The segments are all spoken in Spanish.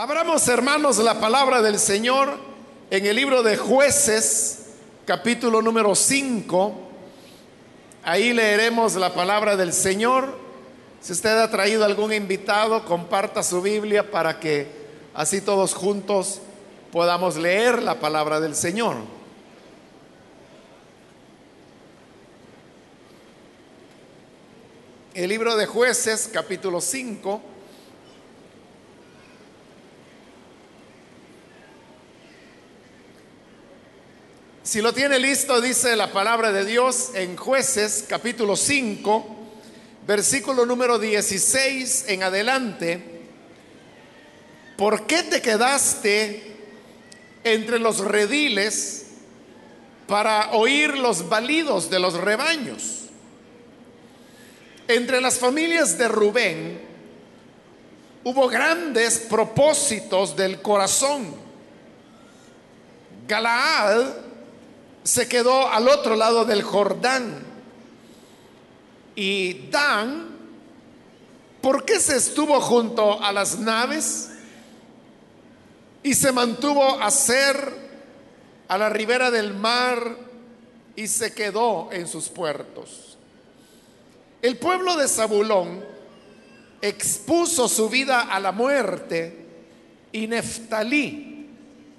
Abramos, hermanos, la palabra del Señor en el libro de jueces, capítulo número 5. Ahí leeremos la palabra del Señor. Si usted ha traído algún invitado, comparta su Biblia para que así todos juntos podamos leer la palabra del Señor. El libro de jueces, capítulo 5. Si lo tiene listo, dice la palabra de Dios en jueces capítulo 5, versículo número 16 en adelante. ¿Por qué te quedaste entre los rediles para oír los balidos de los rebaños? Entre las familias de Rubén hubo grandes propósitos del corazón. Galaad se quedó al otro lado del Jordán. Y Dan, ¿por qué se estuvo junto a las naves y se mantuvo a ser a la ribera del mar y se quedó en sus puertos? El pueblo de Zabulón expuso su vida a la muerte y Neftalí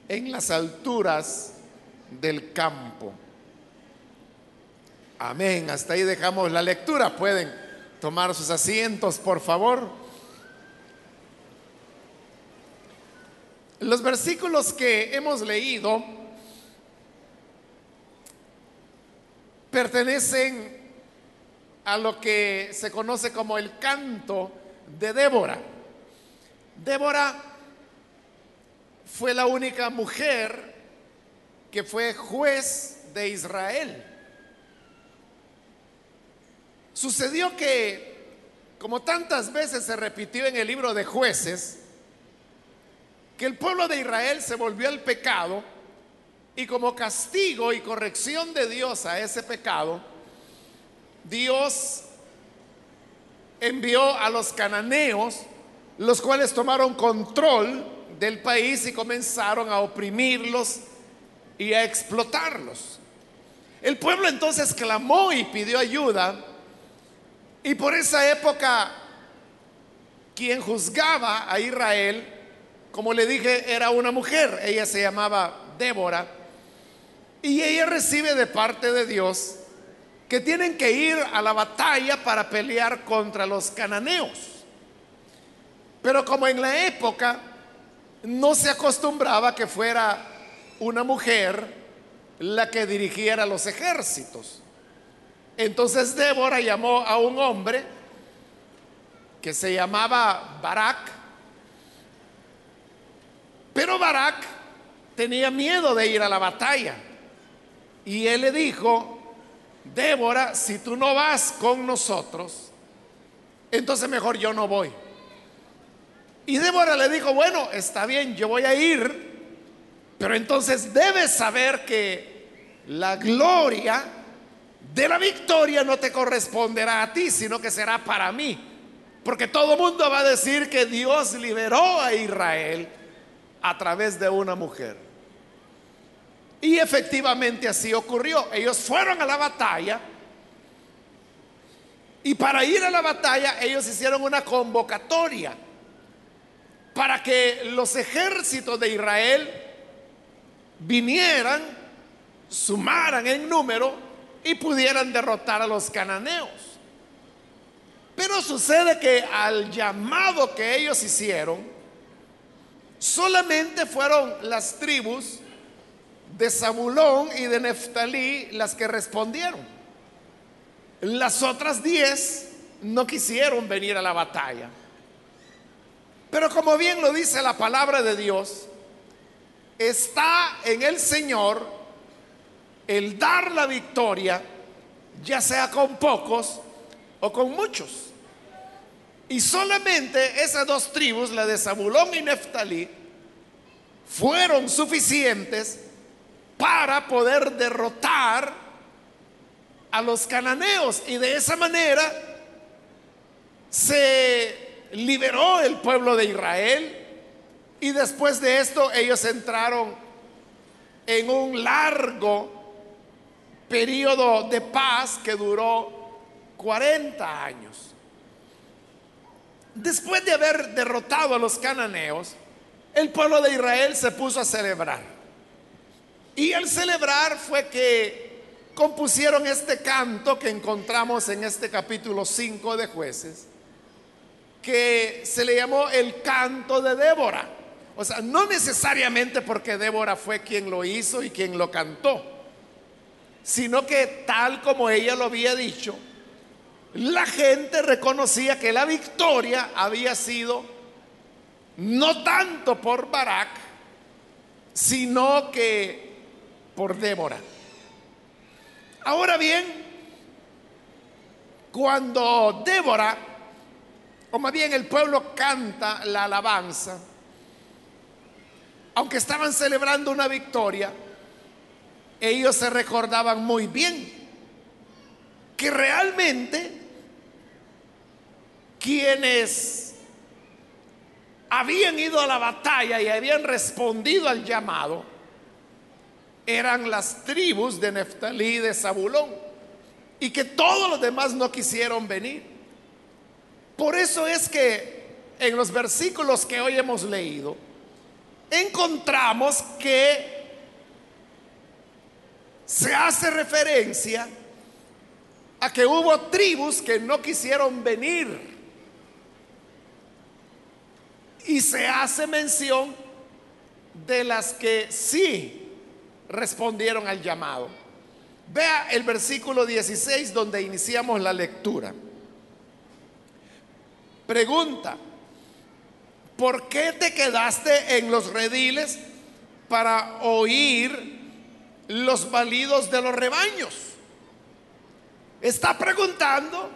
en las alturas del campo. Amén. Hasta ahí dejamos la lectura. Pueden tomar sus asientos, por favor. Los versículos que hemos leído pertenecen a lo que se conoce como el canto de Débora. Débora fue la única mujer que fue juez de Israel. Sucedió que, como tantas veces se repitió en el libro de jueces, que el pueblo de Israel se volvió al pecado y como castigo y corrección de Dios a ese pecado, Dios envió a los cananeos, los cuales tomaron control del país y comenzaron a oprimirlos y a explotarlos. El pueblo entonces clamó y pidió ayuda y por esa época quien juzgaba a Israel, como le dije, era una mujer, ella se llamaba Débora, y ella recibe de parte de Dios que tienen que ir a la batalla para pelear contra los cananeos. Pero como en la época no se acostumbraba que fuera una mujer la que dirigiera los ejércitos. Entonces Débora llamó a un hombre que se llamaba Barak, pero Barak tenía miedo de ir a la batalla. Y él le dijo, Débora, si tú no vas con nosotros, entonces mejor yo no voy. Y Débora le dijo, bueno, está bien, yo voy a ir, pero entonces debes saber que la gloria de la victoria no te corresponderá a ti, sino que será para mí. Porque todo mundo va a decir que Dios liberó a Israel a través de una mujer. Y efectivamente así ocurrió. Ellos fueron a la batalla. Y para ir a la batalla ellos hicieron una convocatoria para que los ejércitos de Israel vinieran, sumaran en número y pudieran derrotar a los cananeos. Pero sucede que al llamado que ellos hicieron, solamente fueron las tribus de Zabulón y de Neftalí las que respondieron. Las otras diez no quisieron venir a la batalla. Pero como bien lo dice la palabra de Dios, está en el Señor el dar la victoria, ya sea con pocos o con muchos. Y solamente esas dos tribus, la de Zabulón y Neftalí, fueron suficientes para poder derrotar a los cananeos. Y de esa manera se liberó el pueblo de Israel Y después de esto ellos entraron en un largo periodo de paz que duró 40 años. Después de haber derrotado a los cananeos, el pueblo de Israel se puso a celebrar. Y el celebrar fue que compusieron este canto que encontramos en este capítulo 5 de jueces, que se le llamó el canto de Débora. O sea, no necesariamente porque Débora fue quien lo hizo y quien lo cantó, sino que tal como ella lo había dicho, la gente reconocía que la victoria había sido no tanto por Barak, sino que por Débora. Ahora bien, cuando Débora, o más bien el pueblo canta la alabanza, aunque estaban celebrando una victoria, ellos se recordaban muy bien que realmente quienes habían ido a la batalla y habían respondido al llamado eran las tribus de Neftalí y de Zabulón y que todos los demás no quisieron venir. Por eso es que en los versículos que hoy hemos leído encontramos que se hace referencia a que hubo tribus que no quisieron venir. Y se hace mención de las que sí respondieron al llamado. Vea el versículo 16 donde iniciamos la lectura. Pregunta, ¿por qué te quedaste en los rediles para oír los validos de los rebaños. Está preguntando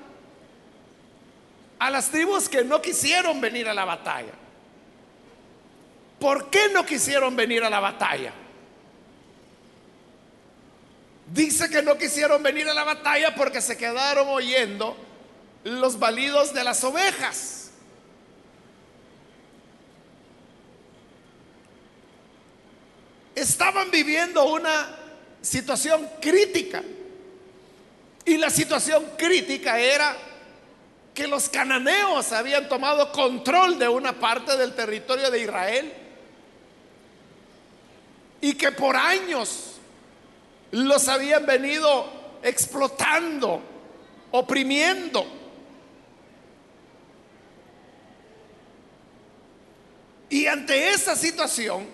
a las tribus que no quisieron venir a la batalla. ¿Por qué no quisieron venir a la batalla? Dice que no quisieron venir a la batalla porque se quedaron oyendo los balidos de las ovejas. Estaban viviendo una situación crítica. Y la situación crítica era que los cananeos habían tomado control de una parte del territorio de Israel y que por años los habían venido explotando, oprimiendo. Y ante esa situación,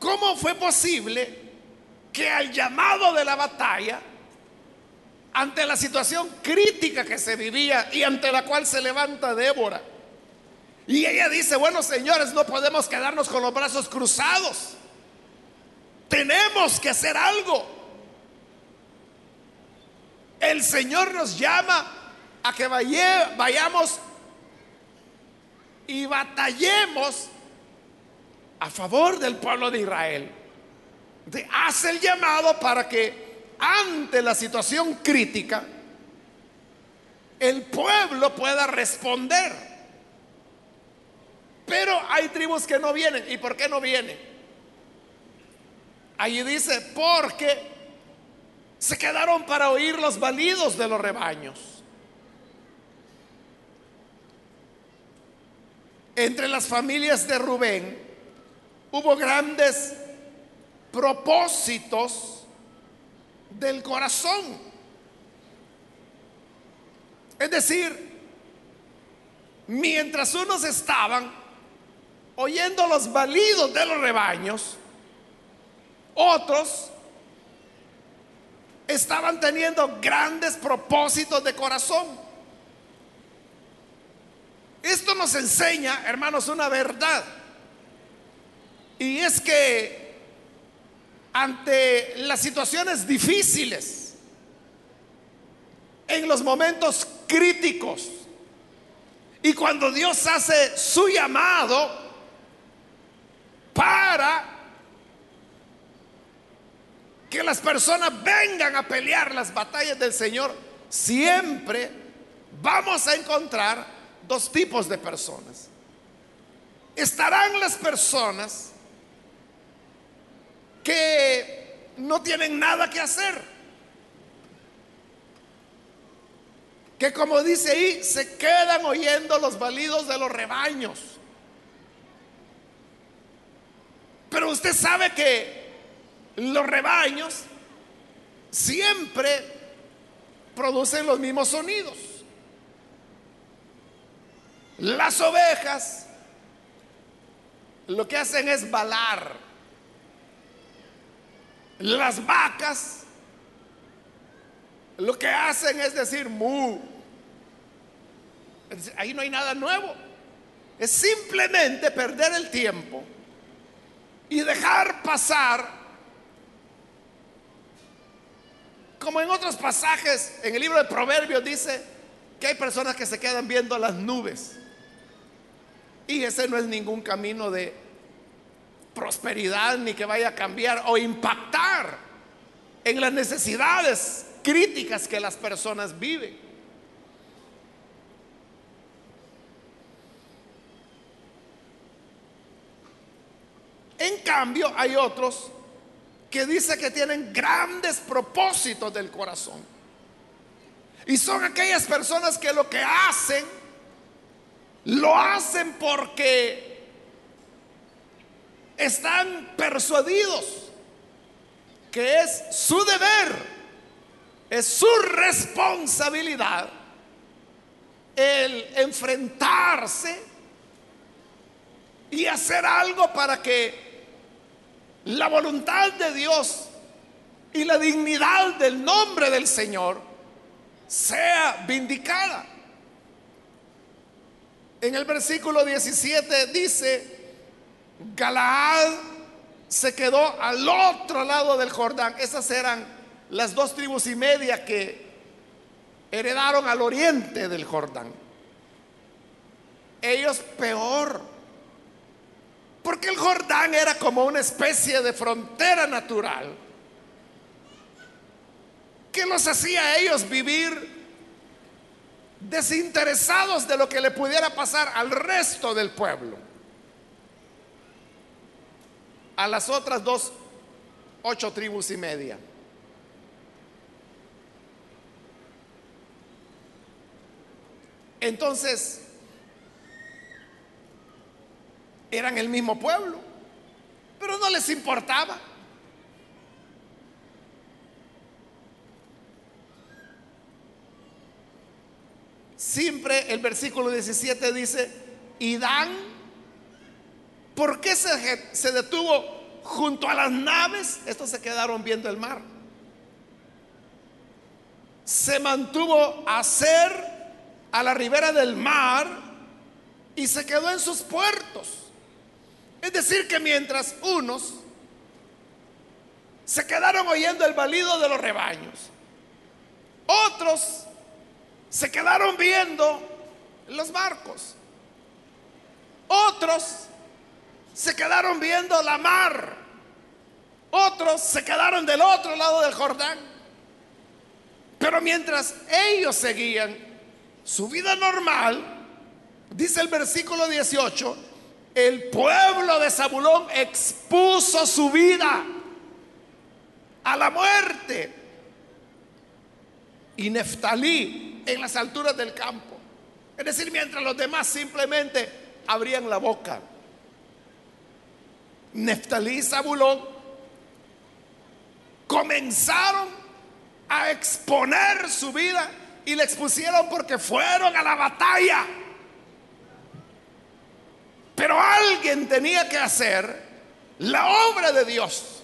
¿Cómo fue posible que al llamado de la batalla, ante la situación crítica que se vivía y ante la cual se levanta Débora, y ella dice, bueno señores, no podemos quedarnos con los brazos cruzados, tenemos que hacer algo. El Señor nos llama a que vayamos y batallemos a favor del pueblo de Israel. Hace el llamado para que ante la situación crítica el pueblo pueda responder. Pero hay tribus que no vienen. ¿Y por qué no vienen? Allí dice, porque se quedaron para oír los balidos de los rebaños. Entre las familias de Rubén, hubo grandes propósitos del corazón. Es decir, mientras unos estaban oyendo los balidos de los rebaños, otros estaban teniendo grandes propósitos de corazón. Esto nos enseña, hermanos, una verdad. Y es que ante las situaciones difíciles, en los momentos críticos, y cuando Dios hace su llamado para que las personas vengan a pelear las batallas del Señor, siempre vamos a encontrar dos tipos de personas. estarán las personas que no tienen nada que hacer. Que como dice ahí, se quedan oyendo los balidos de los rebaños. Pero usted sabe que los rebaños siempre producen los mismos sonidos. Las ovejas lo que hacen es balar. Las vacas lo que hacen es decir mu. Ahí no hay nada nuevo. Es simplemente perder el tiempo y dejar pasar, como en otros pasajes, en el libro de Proverbios dice que hay personas que se quedan viendo las nubes. Y ese no es ningún camino de prosperidad ni que vaya a cambiar o impactar en las necesidades críticas que las personas viven. En cambio, hay otros que dicen que tienen grandes propósitos del corazón. Y son aquellas personas que lo que hacen, lo hacen porque están persuadidos que es su deber es su responsabilidad el enfrentarse y hacer algo para que la voluntad de Dios y la dignidad del nombre del Señor sea vindicada. En el versículo 17 dice, Galaad se quedó al otro lado del Jordán. Esas eran las dos tribus y media que heredaron al oriente del Jordán. Ellos peor, porque el Jordán era como una especie de frontera natural que los hacía a ellos vivir desinteresados de lo que le pudiera pasar al resto del pueblo. A las otras dos, ocho tribus y media. Entonces, eran el mismo pueblo, pero no les importaba. Siempre el versículo 17 dice, y Dan, ¿por qué se, detuvo junto a las naves? Estos se quedaron viendo el mar. Se mantuvo a hacer a la ribera del mar y se quedó en sus puertos. Es decir, que mientras unos se quedaron oyendo el balido de los rebaños, otros se quedaron viendo los barcos, otros se quedaron viendo la mar, otros se quedaron del otro lado del Jordán. Pero mientras ellos seguían su vida normal, dice el versículo 18, el pueblo de Zabulón expuso su vida a la muerte. Y Neftalí en las alturas del campo. Es decir, mientras los demás simplemente abrían la boca. Neftalí y Zabulón comenzaron a exponer su vida y le expusieron porque fueron a la batalla. Pero alguien tenía que hacer la obra de Dios.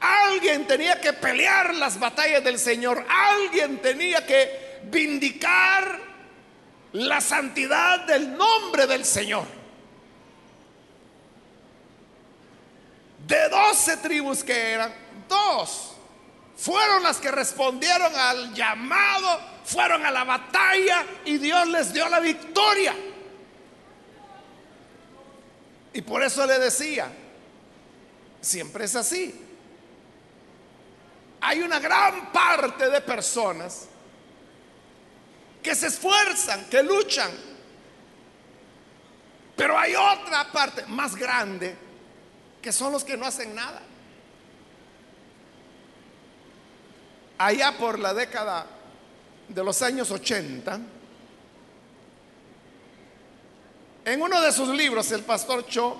Alguien tenía que pelear las batallas del Señor. Alguien tenía que vindicar la santidad del nombre del Señor. De doce tribus que eran, dos fueron las que respondieron al llamado, fueron a la batalla y Dios les dio la victoria. Y por eso le decía, siempre es así. Hay una gran parte de personas que se esfuerzan, que luchan, Pero hay otra parte más grande que son los que no hacen nada. Allá por la década de los años 80, en uno de sus libros, el pastor Cho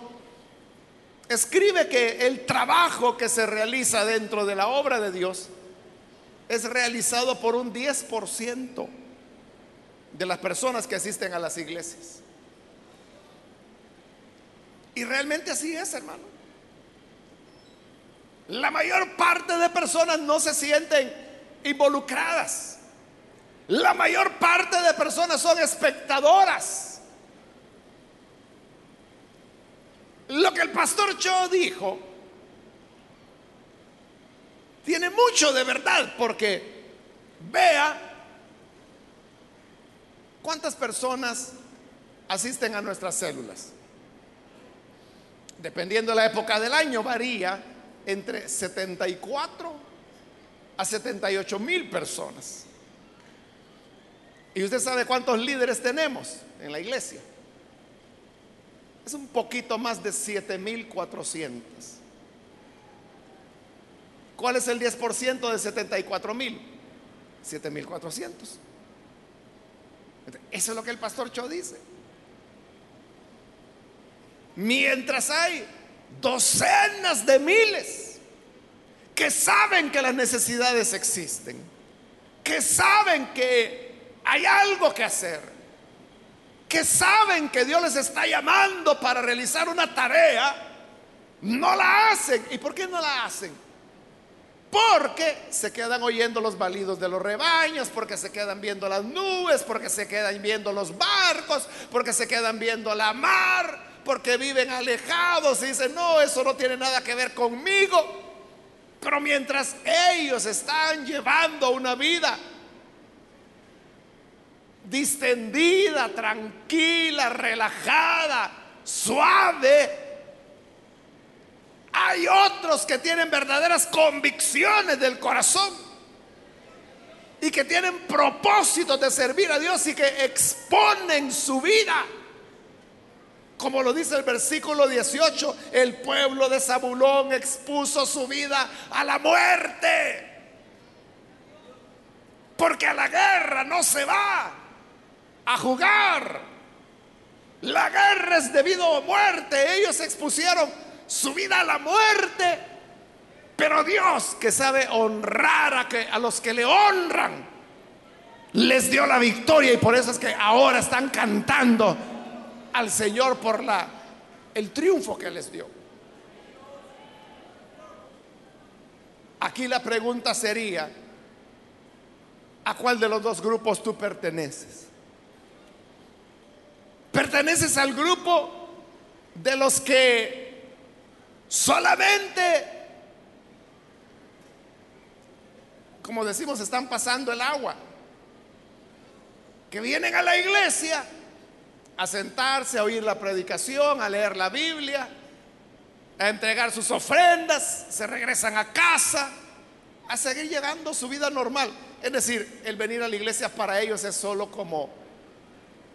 escribe que el trabajo que se realiza dentro de la obra de Dios es realizado por un 10% de las personas que asisten a las iglesias. Y realmente así es, hermano. La mayor parte de personas no se sienten involucradas. La mayor parte de personas son espectadoras. Lo que el pastor Cho dijo tiene mucho de verdad porque vea cuántas personas asisten a nuestras células. Dependiendo de la época del año, varía entre 74 a 78 mil personas. ¿Y usted sabe cuántos líderes tenemos en la iglesia? Es un poquito más de 7400. ¿Cuál es el 10% de 74 mil? 7400. Eso es lo que el pastor Cho dice. Mientras hay docenas de miles que saben que las necesidades existen, que saben que hay algo que hacer, que saben que Dios les está llamando para realizar una tarea, no la hacen. ¿Y por qué no la hacen? Porque se quedan oyendo los balidos de los rebaños, porque se quedan viendo las nubes, porque se quedan viendo los barcos, porque se quedan viendo la mar, porque viven alejados y dicen, no, eso no tiene nada que ver conmigo. Pero mientras ellos están llevando una vida distendida, tranquila, relajada, suave, hay otros que tienen verdaderas convicciones del corazón y que tienen propósitos de servir a Dios y que exponen su vida. Como lo dice el versículo 18, el pueblo de Zabulón expuso su vida a la muerte. Porque a la guerra no se va a jugar. La guerra es debido a muerte. Ellos expusieron su vida a la muerte. Pero Dios que sabe honrar a, que, a los que le honran, les dio la victoria y por eso es que ahora están cantando al Señor por la, el triunfo que les dio. Aquí la pregunta sería, ¿a cuál de los dos grupos tú perteneces? ¿Perteneces al grupo de los que Solamente, como decimos, están pasando el agua. Que vienen a la iglesia a sentarse, a oír la predicación, a leer la Biblia, a entregar sus ofrendas, se regresan a casa, a seguir llegando su vida normal. Es decir, el venir a la iglesia para ellos es solo como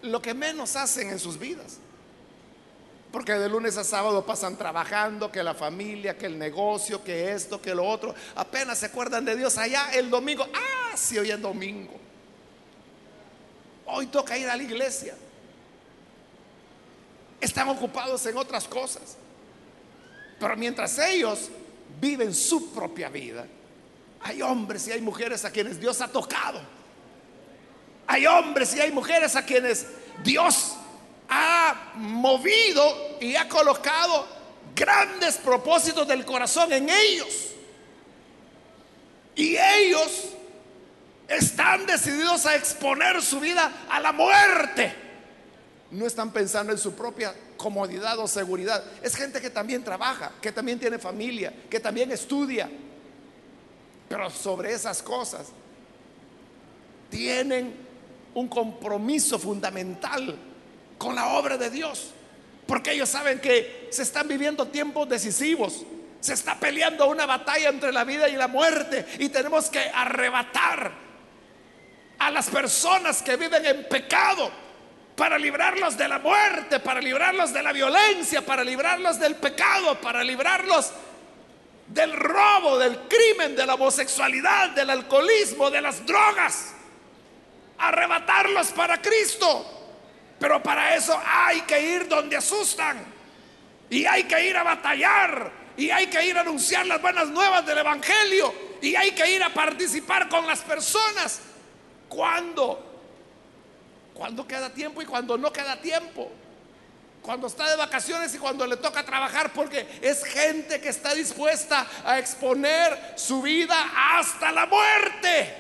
lo que menos hacen en sus vidas. Porque de lunes a sábado pasan trabajando, que la familia, que el negocio, que esto, que lo otro. Apenas se acuerdan de Dios allá el domingo. Ah, sí, hoy es domingo. Hoy toca ir a la iglesia. Están ocupados en otras cosas. Pero mientras ellos viven su propia vida, hay hombres y hay mujeres a quienes Dios ha tocado. Hay hombres y hay mujeres a quienes Dios ha movido y ha colocado grandes propósitos del corazón en ellos. Y ellos están decididos a exponer su vida a la muerte. No están pensando en su propia comodidad o seguridad. Es gente que también trabaja, que también tiene familia, que también estudia. Pero sobre esas cosas tienen un compromiso fundamental con la obra de Dios. Porque ellos saben que se están viviendo tiempos decisivos. Se está peleando una batalla entre la vida y la muerte. Y tenemos que arrebatar a las personas que viven en pecado para librarlos de la muerte, para librarlos de la violencia, para librarlos del pecado, para librarlos del robo, del crimen, de la homosexualidad, del alcoholismo, de las drogas. Arrebatarlos para Cristo. Pero para eso hay que ir donde asustan. Y hay que ir a batallar. Y hay que ir a anunciar las buenas nuevas del Evangelio. Y hay que ir a participar con las personas. ¿Cuándo? Cuando queda tiempo y cuando no queda tiempo cuando está de vacaciones y cuando le toca trabajar, porque es gente que está dispuesta a exponer su vida hasta la muerte.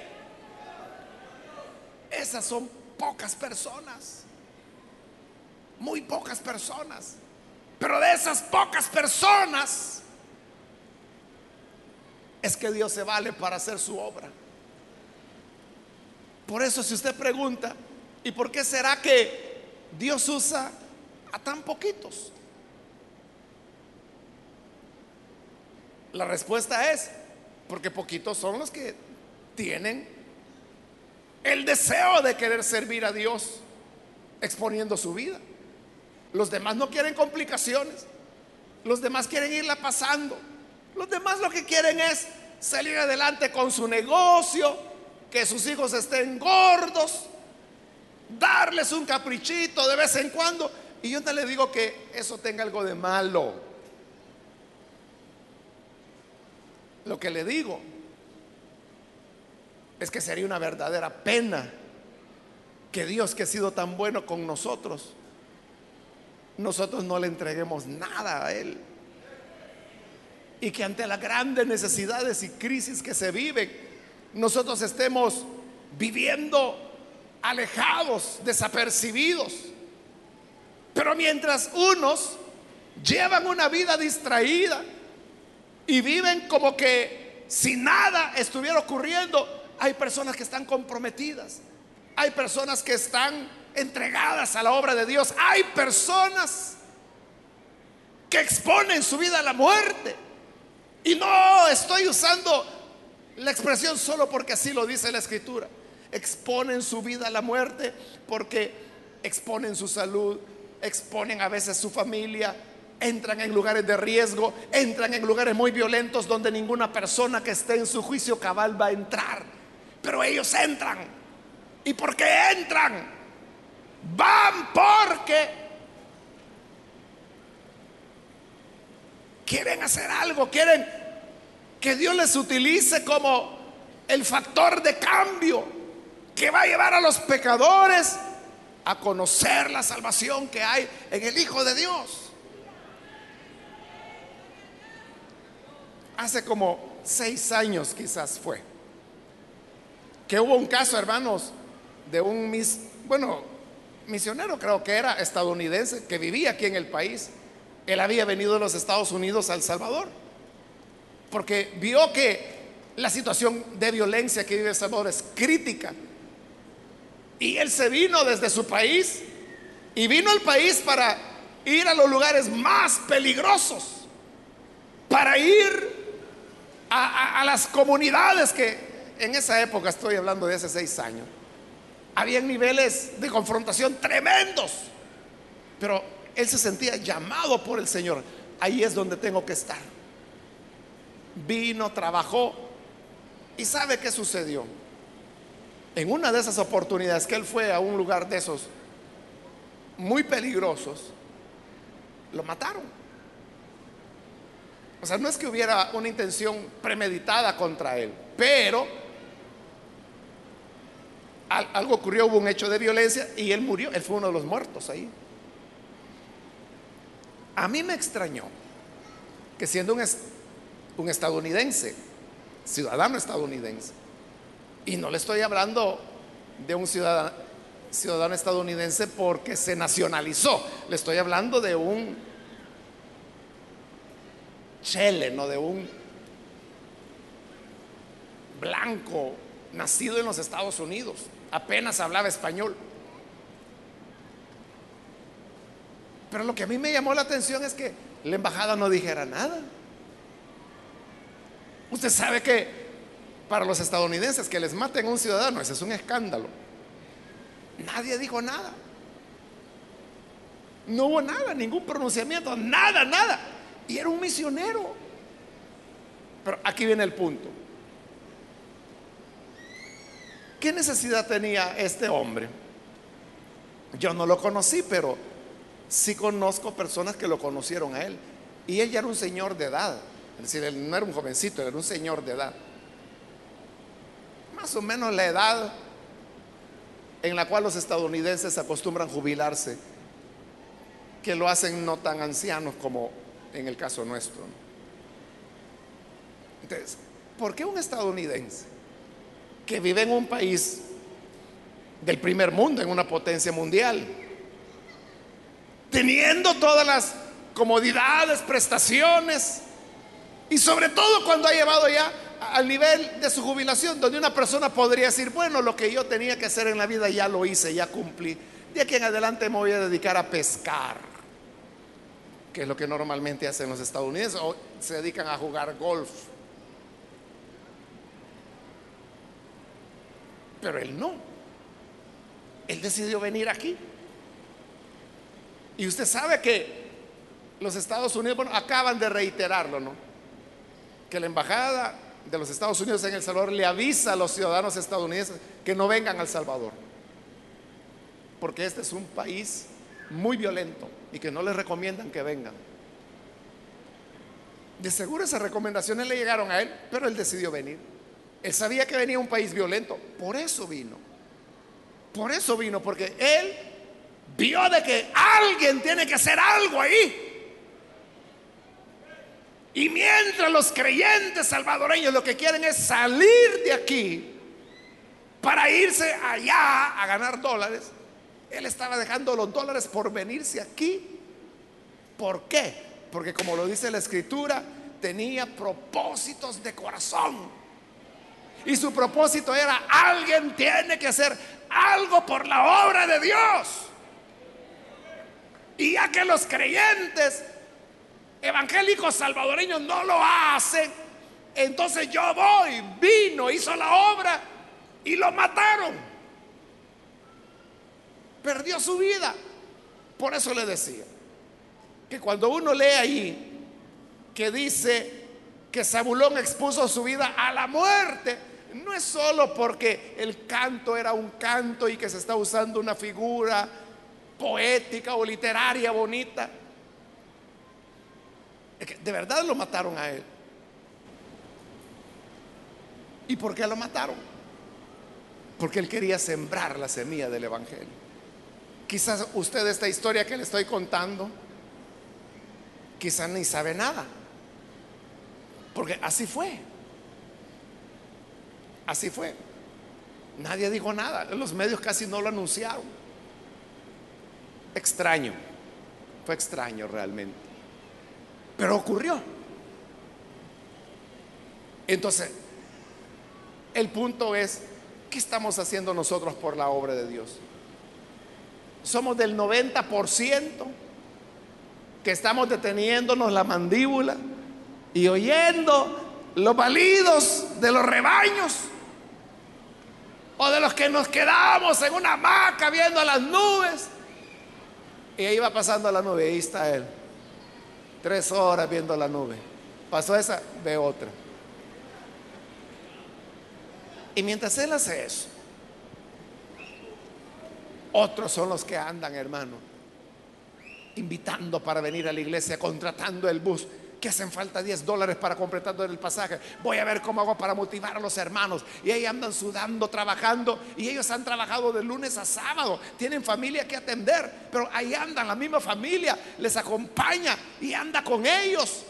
Esas son pocas personas, muy pocas personas. Pero de esas pocas personas es que Dios se vale para hacer su obra. Por eso si usted pregunta, ¿y por qué será que Dios usa a tan poquitos? La respuesta es, porque poquitos son los que tienen el deseo de querer servir a Dios exponiendo su vida. Los demás no quieren complicaciones. Los demás quieren irla pasando. Los demás lo que quieren es salir adelante con su negocio, que sus hijos estén gordos, darles un caprichito de vez en cuando y yo no le digo que eso tenga algo de malo. Lo que le digo es que sería una verdadera pena que Dios que ha sido tan bueno con nosotros, nosotros no le entreguemos nada a Él. Y que ante las grandes necesidades y crisis que se viven, nosotros estemos viviendo alejados, desapercibidos pero mientras unos llevan una vida distraída y viven como que si nada estuviera ocurriendo, hay personas que están comprometidas, hay personas que están entregadas a la obra de Dios, hay personas que exponen su vida a la muerte. Y no estoy usando la expresión solo porque así lo dice la escritura. Exponen su vida a la muerte porque exponen su salud, exponen a veces su familia, entran en lugares de riesgo, entran en lugares muy violentos donde ninguna persona que esté en su juicio cabal va a entrar. Pero ellos entran. ¿Y por qué entran? Van porque quieren hacer algo, quieren que Dios les utilice como el factor de cambio que va a llevar a los pecadores a conocer la salvación que hay en el Hijo de Dios. Hace como seis años quizás fue, que hubo un caso, hermanos, de un mis, bueno, misionero creo que era estadounidense, que vivía aquí en el país. Él había venido de los Estados Unidos a El Salvador, porque vio que la situación de violencia que vive El Salvador es crítica y él se vino desde su país y vino al país para ir a los lugares más peligrosos, para ir a, las comunidades que en esa época, estoy hablando de hace seis años, había niveles de confrontación tremendos, pero él se sentía llamado por el Señor. Ahí es donde tengo que estar. Vino, trabajó y sabe qué sucedió en una de esas oportunidades que él fue a un lugar de esos muy peligrosos, lo mataron. O sea, no es que hubiera una intención premeditada contra él, pero algo ocurrió, hubo un hecho de violencia y él murió, él fue uno de los muertos ahí. A mí me extrañó que siendo un, un estadounidense, ciudadano estadounidense, y no le estoy hablando de un ciudadano, estadounidense porque se nacionalizó. Le estoy hablando de un chele, no de un blanco nacido en los Estados Unidos. Apenas hablaba español. Pero lo que a mí me llamó la atención es que la embajada no dijera nada. Usted sabe que para los estadounidenses que les maten a un ciudadano, ese es un escándalo. Nadie dijo nada. No hubo nada, ningún pronunciamiento, nada, nada. Y era un misionero. Pero aquí viene el punto. ¿Qué necesidad tenía este hombre? Yo no lo conocí, pero sí conozco personas que lo conocieron a él. Y él ya era un señor de edad. Es decir, él no era un jovencito, era un señor de edad. Más o menos la edad en la cual los estadounidenses acostumbran jubilarse, que lo hacen no tan ancianos como en el caso nuestro. Entonces, ¿por qué un estadounidense que vive en un país del primer mundo, en una potencia mundial, teniendo todas las comodidades, prestaciones, y sobre todo cuando ha llevado ya al nivel de su jubilación, donde una persona podría decir, bueno, lo que yo tenía que hacer en la vida ya lo hice, ya cumplí. De aquí en adelante me voy a dedicar a pescar, que es lo que normalmente hacen los estadounidenses, o se dedican a jugar golf. Pero él no. Él decidió venir aquí. Y usted sabe que los Estados Unidos, bueno, acaban de reiterarlo, ¿no? Que la embajada de los Estados Unidos en El Salvador le avisa a los ciudadanos estadounidenses que no vengan al Salvador. Porque este es un país muy violento y que no les recomiendan que vengan. De seguro esas recomendaciones le llegaron a él, pero él decidió venir. Él sabía que venía un país violento, por eso vino. Por eso vino, porque él vio de que alguien tiene que hacer algo ahí. Y mientras los creyentes salvadoreños lo que quieren es salir de aquí para irse allá a ganar dólares, él estaba dejando los dólares por venirse aquí. ¿Por qué? Porque como lo dice la escritura, tenía propósitos de corazón. Y su propósito era, alguien tiene que hacer algo por la obra de Dios. Y ya que los creyentes evangélicos salvadoreños no lo hacen, entonces yo voy, vino, hizo la obra y lo mataron. Perdió su vida. Por eso le decía que cuando uno lee ahí que dice que Zabulón expuso su vida a la muerte, no es solo porque el canto era un canto y que se está usando una figura poética o literaria bonita de verdad lo mataron a él. ¿Y por qué lo mataron? Porque él quería sembrar la semilla del Evangelio. Quizás usted esta historia que le estoy contando, quizás ni sabe nada. Porque así fue. Así fue. Nadie dijo nada. Los medios casi no lo anunciaron. Extraño. Fue extraño realmente. Pero ocurrió. Entonces, el punto es, ¿qué estamos haciendo nosotros por la obra de Dios? Somos del 90% que estamos deteniéndonos la mandíbula y oyendo los balidos de los rebaños o de los que nos quedamos en una hamaca viendo las nubes. Y ahí va pasando la nube, ahí está él. Tres horas viendo la nube. Pasó esa, ve otra. Y mientras él hace eso, otros son los que andan, hermano, invitando para venir a la iglesia, contratando el bus, que hacen falta 10 dólares para completar el pasaje. Voy a ver cómo hago para motivar a los hermanos. Y ahí andan sudando, trabajando. Y ellos han trabajado de lunes a sábado. Tienen familia que atender. Pero ahí andan, la misma familia les acompaña y anda con ellos.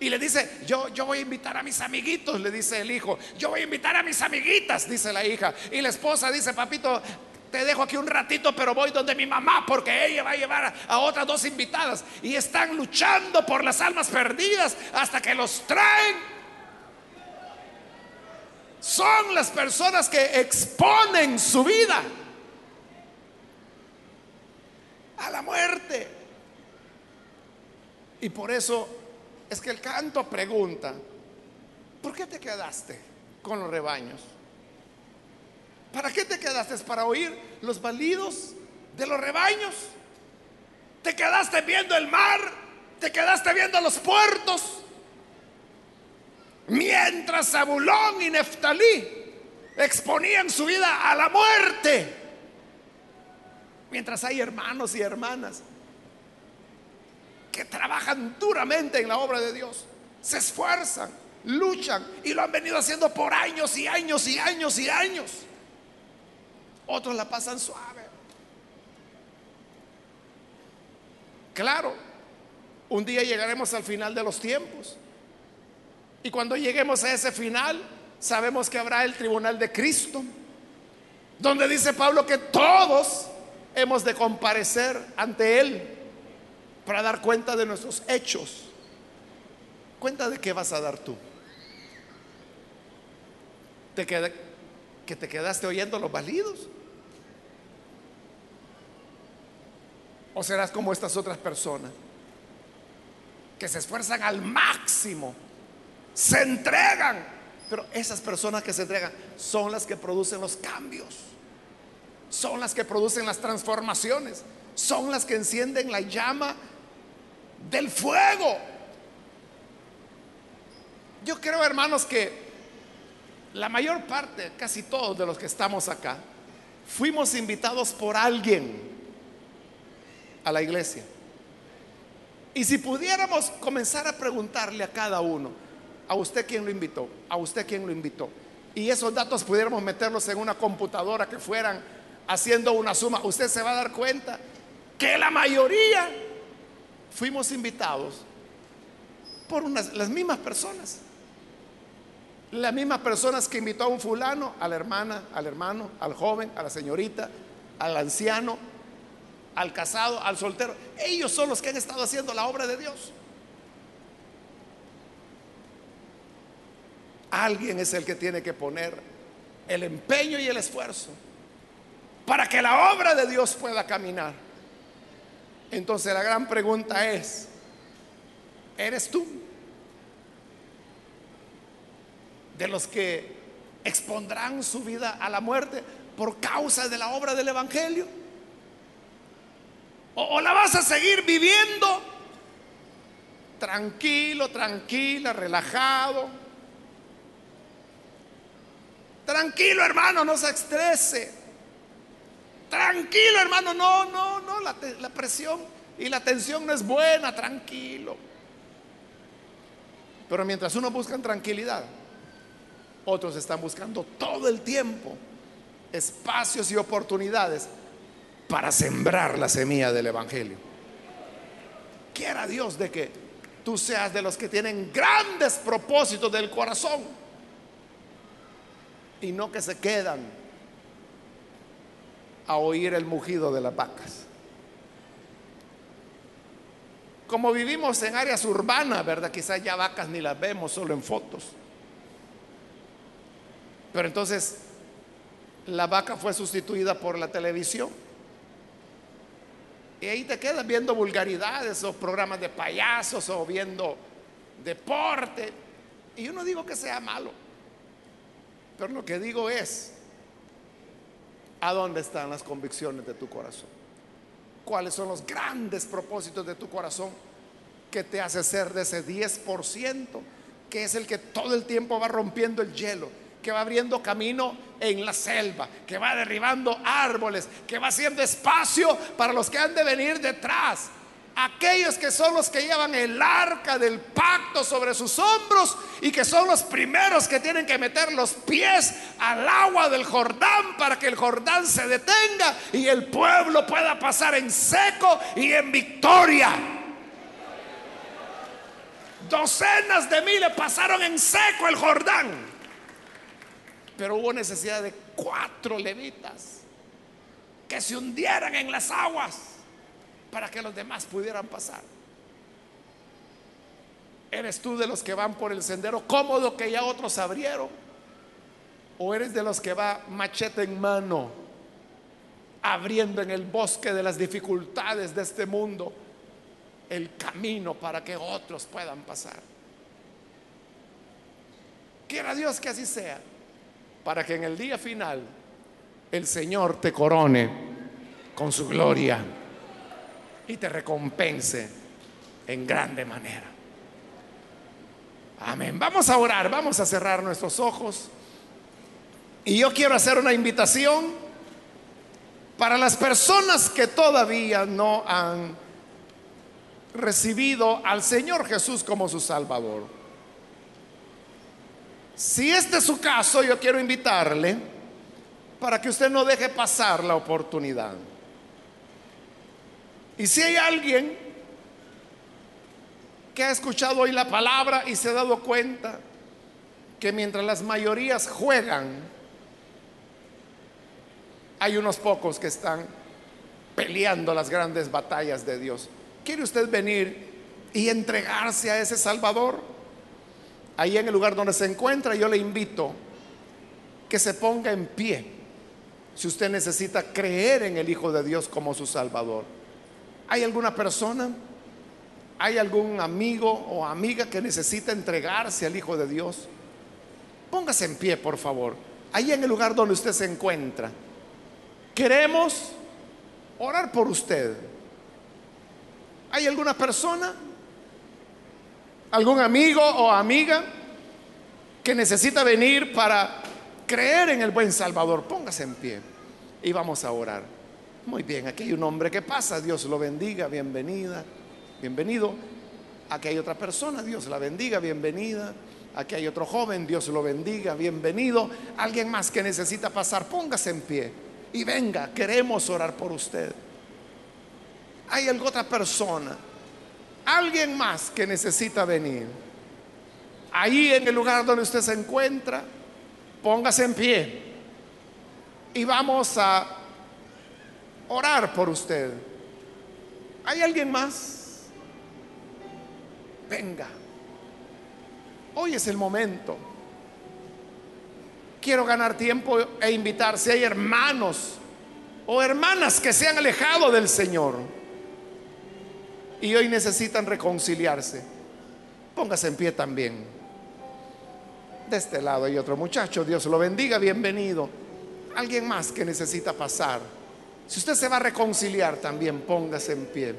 Y le dice, yo, yo voy a invitar a mis amiguitos, le dice el hijo. Yo voy a invitar a mis amiguitas, dice la hija. Y la esposa dice, papito, te dejo aquí un ratito, pero voy donde mi mamá porque ella va a llevar a otras dos invitadas y están luchando por las almas perdidas hasta que los traen. Son las personas que exponen su vida a la muerte. Y por eso es que el canto pregunta, ¿por qué te quedaste con los rebaños? ¿Para qué te quedaste? ¿Para oír los balidos de los rebaños? Te quedaste viendo el mar, te quedaste viendo los puertos. Mientras Zabulón y Neftalí exponían su vida a la muerte. Mientras hay hermanos y hermanas que trabajan duramente en la obra de Dios, se esfuerzan, luchan y lo han venido haciendo por años y años y años y años. Otros la pasan suave. Claro, un día llegaremos al final de los tiempos. Y cuando lleguemos a ese final, sabemos que habrá el tribunal de Cristo, donde dice Pablo que todos hemos de comparecer ante Él para dar cuenta de nuestros hechos. ¿Cuenta de qué vas a dar tú? ¿Te ¿Que te quedaste oyendo los validos? ¿O serás como estas otras personas que se esfuerzan al máximo, se entregan pero esas personas que se entregan son las que producen los cambios, son las que producen las transformaciones, son las que encienden la llama del fuego. Yo creo, hermanos, que la mayor parte, casi todos de los que estamos acá, fuimos invitados por alguien a la iglesia. Y si pudiéramos comenzar a preguntarle a cada uno, a usted quién lo invitó, a usted quién lo invitó. Y esos datos pudiéramos meterlos en una computadora que fueran haciendo una suma. Usted se va a dar cuenta que la mayoría fuimos invitados por las mismas personas. Las mismas personas que invitó a un fulano, a la hermana, al hermano, al joven, a la señorita, al anciano, al casado, al soltero. Ellos son los que han estado haciendo la obra de Dios. Alguien es el que tiene que poner el empeño y el esfuerzo para que la obra de Dios pueda caminar. Entonces la gran pregunta es, ¿eres tú de los que expondrán su vida a la muerte por causa de la obra del Evangelio? ¿O, la vas a seguir viviendo tranquilo, tranquila, relajado? Tranquilo, hermano, no se estrese. Tranquilo, hermano, no, no, no, la, la presión y la tensión no es buena, tranquilo. Pero mientras unos buscan tranquilidad, otros están buscando todo el tiempo espacios y oportunidades para sembrar la semilla del Evangelio. Quiera Dios de que tú seas de los que tienen grandes propósitos del corazón y no que se quedan a oír el mugido de las vacas. Como vivimos en áreas urbanas, ¿verdad? Quizás ya vacas ni las vemos, solo en fotos. Pero entonces la vaca fue sustituida por la televisión. Y ahí te quedas viendo vulgaridades o programas de payasos o viendo deporte. Y yo no digo que sea malo. Pero lo que digo es, ¿a dónde están las convicciones de tu corazón? ¿Cuáles son los grandes propósitos de tu corazón que te hace ser de ese 10% que es el que todo el tiempo va rompiendo el hielo? Que va abriendo camino en la selva, que va derribando árboles, que va haciendo espacio para los que han de venir detrás, aquellos que son los que llevan el arca del pacto sobre sus hombros y que son los primeros que tienen que meter los pies al agua del Jordán para que el Jordán se detenga y el pueblo pueda pasar en seco y en victoria. Docenas de miles pasaron en seco el Jordán, pero hubo necesidad de cuatro levitas que se hundieran en las aguas para que los demás pudieran pasar. ¿Eres tú de los que van por el sendero cómodo que ya otros abrieron? ¿O eres de los que va machete en mano, abriendo en el bosque de las dificultades de este mundo el camino para que otros puedan pasar? Quiera Dios que así sea, para que en el día final el Señor te corone con su gloria y te recompense en grande manera. Amén. Vamos a orar, vamos a cerrar nuestros ojos. Y yo quiero hacer una invitación para las personas que todavía no han recibido al Señor Jesús como su Salvador. Si este es su caso, yo quiero invitarle para que usted no deje pasar la oportunidad. Y si hay alguien que ha escuchado hoy la palabra y se ha dado cuenta que mientras las mayorías juegan, hay unos pocos que están peleando las grandes batallas de Dios. ¿Quiere usted venir y entregarse a ese Salvador? Ahí en el lugar donde se encuentra, yo le invito que se ponga en pie si usted necesita creer en el Hijo de Dios como su Salvador. ¿Hay alguna persona? ¿Hay algún amigo o amiga que necesita entregarse al Hijo de Dios? Póngase en pie, por favor. Ahí en el lugar donde usted se encuentra. Queremos orar por usted. ¿Hay alguna persona? ¿Algún amigo o amiga que necesita venir para creer en el buen Salvador? Póngase en pie y vamos a orar. Muy bien, aquí hay un hombre que pasa, Dios lo bendiga, bienvenida, bienvenido. Aquí hay otra persona, Dios la bendiga, bienvenida. Aquí hay otro joven, Dios lo bendiga, bienvenido. Alguien más que necesita pasar, póngase en pie y venga, queremos orar por usted. Hay alguna otra persona, alguien más que necesita venir. Ahí en el lugar donde usted se encuentra, póngase en pie y vamos a orar por usted. ¿Hay alguien más? Venga. Hoy es el momento. Quiero ganar tiempo e invitar si hay hermanos o hermanas que se han alejado del Señor y hoy necesitan reconciliarse. Póngase en pie también. De este lado hay otro muchacho, Dios lo bendiga, bienvenido. Alguien más que necesita pasar. Si usted se va a reconciliar también, póngase en pie.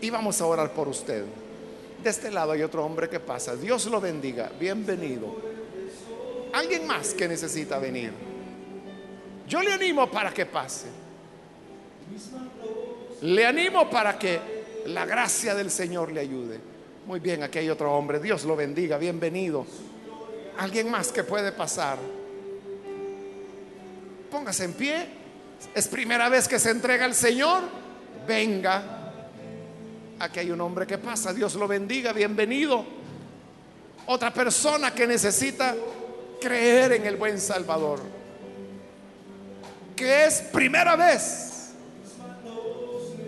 Y vamos a orar por usted. De este lado hay otro hombre que pasa. Dios lo bendiga. Bienvenido. Alguien más que necesita venir. Yo le animo para que pase. Le animo para que la gracia del Señor le ayude. Muy bien, aquí hay otro hombre. Dios lo bendiga. Bienvenido. Alguien más que puede pasar. Póngase en pie es primera vez que se entrega al Señor, venga. Aquí hay un hombre que pasa, Dios lo bendiga, bienvenido. Otra persona que necesita creer en el buen Salvador, que es primera vez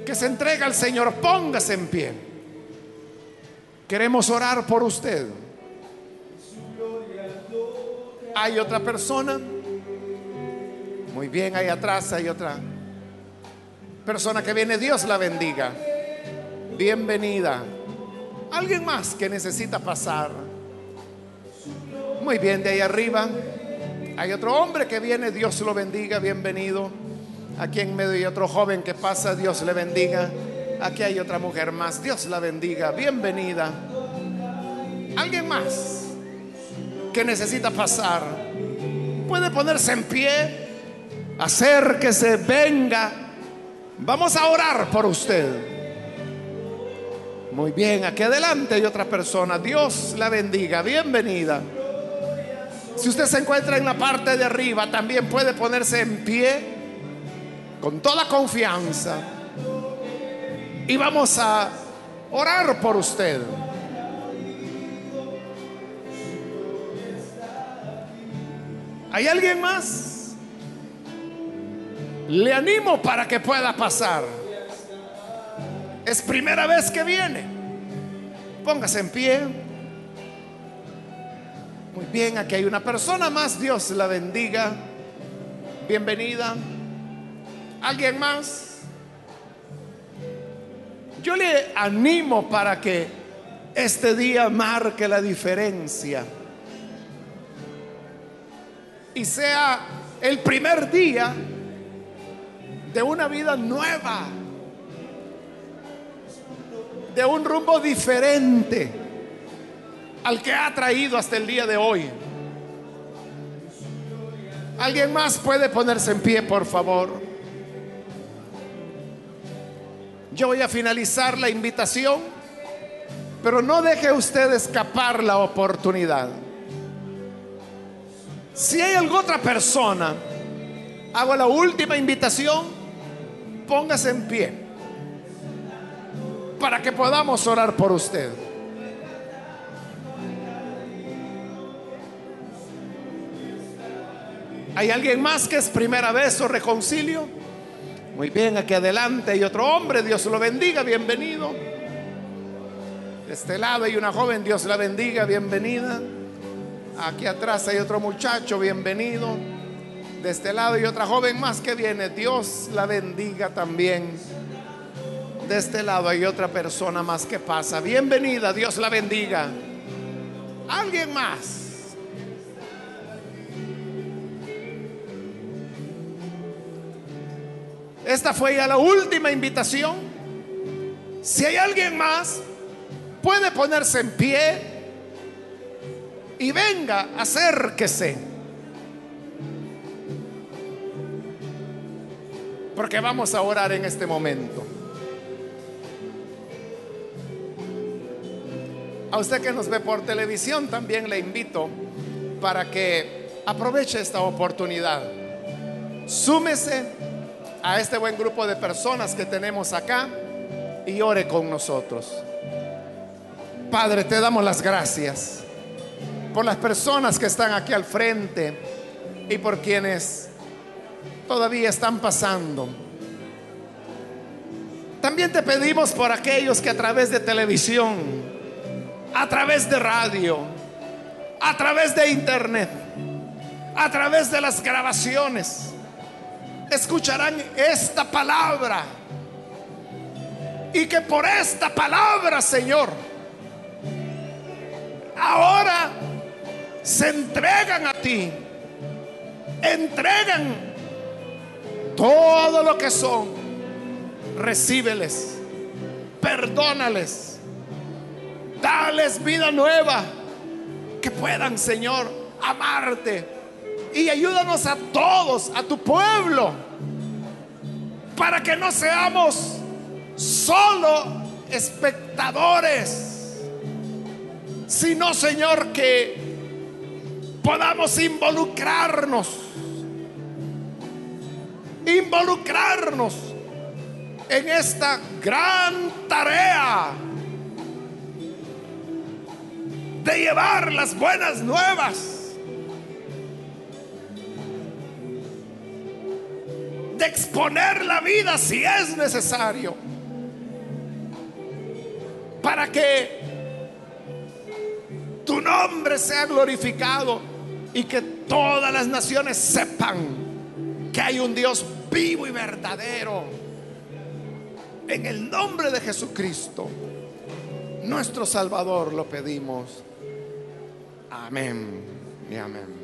que se entrega al Señor, póngase en pie. Queremos orar por usted. Hay otra persona muy bien, ahí atrás hay otra persona que viene. Dios la bendiga. Bienvenida. Alguien más que necesita pasar. Muy bien, de ahí arriba hay otro hombre que viene. Dios lo bendiga. Bienvenido. Aquí en medio hay otro joven que pasa. Dios le bendiga. Aquí hay otra mujer más. Dios la bendiga. Bienvenida. Alguien más que necesita pasar. Puede ponerse en pie acérquese, venga. Vamos a orar por usted. Muy bien, aquí adelante hay otra persona. Dios la bendiga, bienvenida. Si usted se encuentra en la parte de arriba, también puede ponerse en pie con toda confianza. Y vamos a orar por usted. ¿Hay alguien más? Le animo para que pueda pasar. Es primera vez que viene. Póngase en pie. Muy bien, aquí hay una persona más. Dios la bendiga. Bienvenida. ¿Alguien más? Yo le animo para que este día marque la diferencia. Y sea el primer día de una vida nueva. de un rumbo diferente al que ha traído hasta el día de hoy. ¿Alguien más puede ponerse en pie, por favor? Yo voy a finalizar la invitación, pero no deje usted escapar la oportunidad. Si hay alguna otra persona, hago la última invitación, póngase en pie para que podamos orar por usted. ¿Hay alguien más que es primera vez o reconcilio? Muy bien, aquí adelante hay otro hombre, Dios lo bendiga, bienvenido. De este lado hay una joven, Dios la bendiga, bienvenida. Aquí atrás hay otro muchacho, bienvenido. De este lado hay otra joven más que viene, Dios la bendiga también. De este lado hay otra persona más que pasa, bienvenida, Dios la bendiga. ¿Alguien más? Esta fue ya la última invitación. Si hay alguien más, puede ponerse en pie y venga, acérquese. Porque vamos a orar en este momento. A usted que nos ve por televisión también le invito para que aproveche esta oportunidad. Súmese a este buen grupo de personas que tenemos acá y ore con nosotros. Padre, te damos las gracias por las personas que están aquí al frente y por quienes todavía están pasando. También te pedimos por aquellos que a través de televisión, a través de radio, a través de internet, a través de las grabaciones, escucharán esta palabra. Y que por esta palabra, Señor, ahora se entregan a ti. Entregan todo lo que son. Recíbeles. Perdónales. Dales vida nueva. Que puedan, Señor, amarte y ayúdanos a todos, a tu pueblo, para que no seamos solo espectadores, sino, Señor, que podamos involucrarnos, involucrarnos en esta gran tarea de llevar las buenas nuevas de exponer la vida si es necesario. Para que tu nombre sea glorificado y que todas las naciones sepan que hay un Dios vivo y verdadero. En el nombre de Jesucristo, nuestro Salvador, lo pedimos. Amén y amén.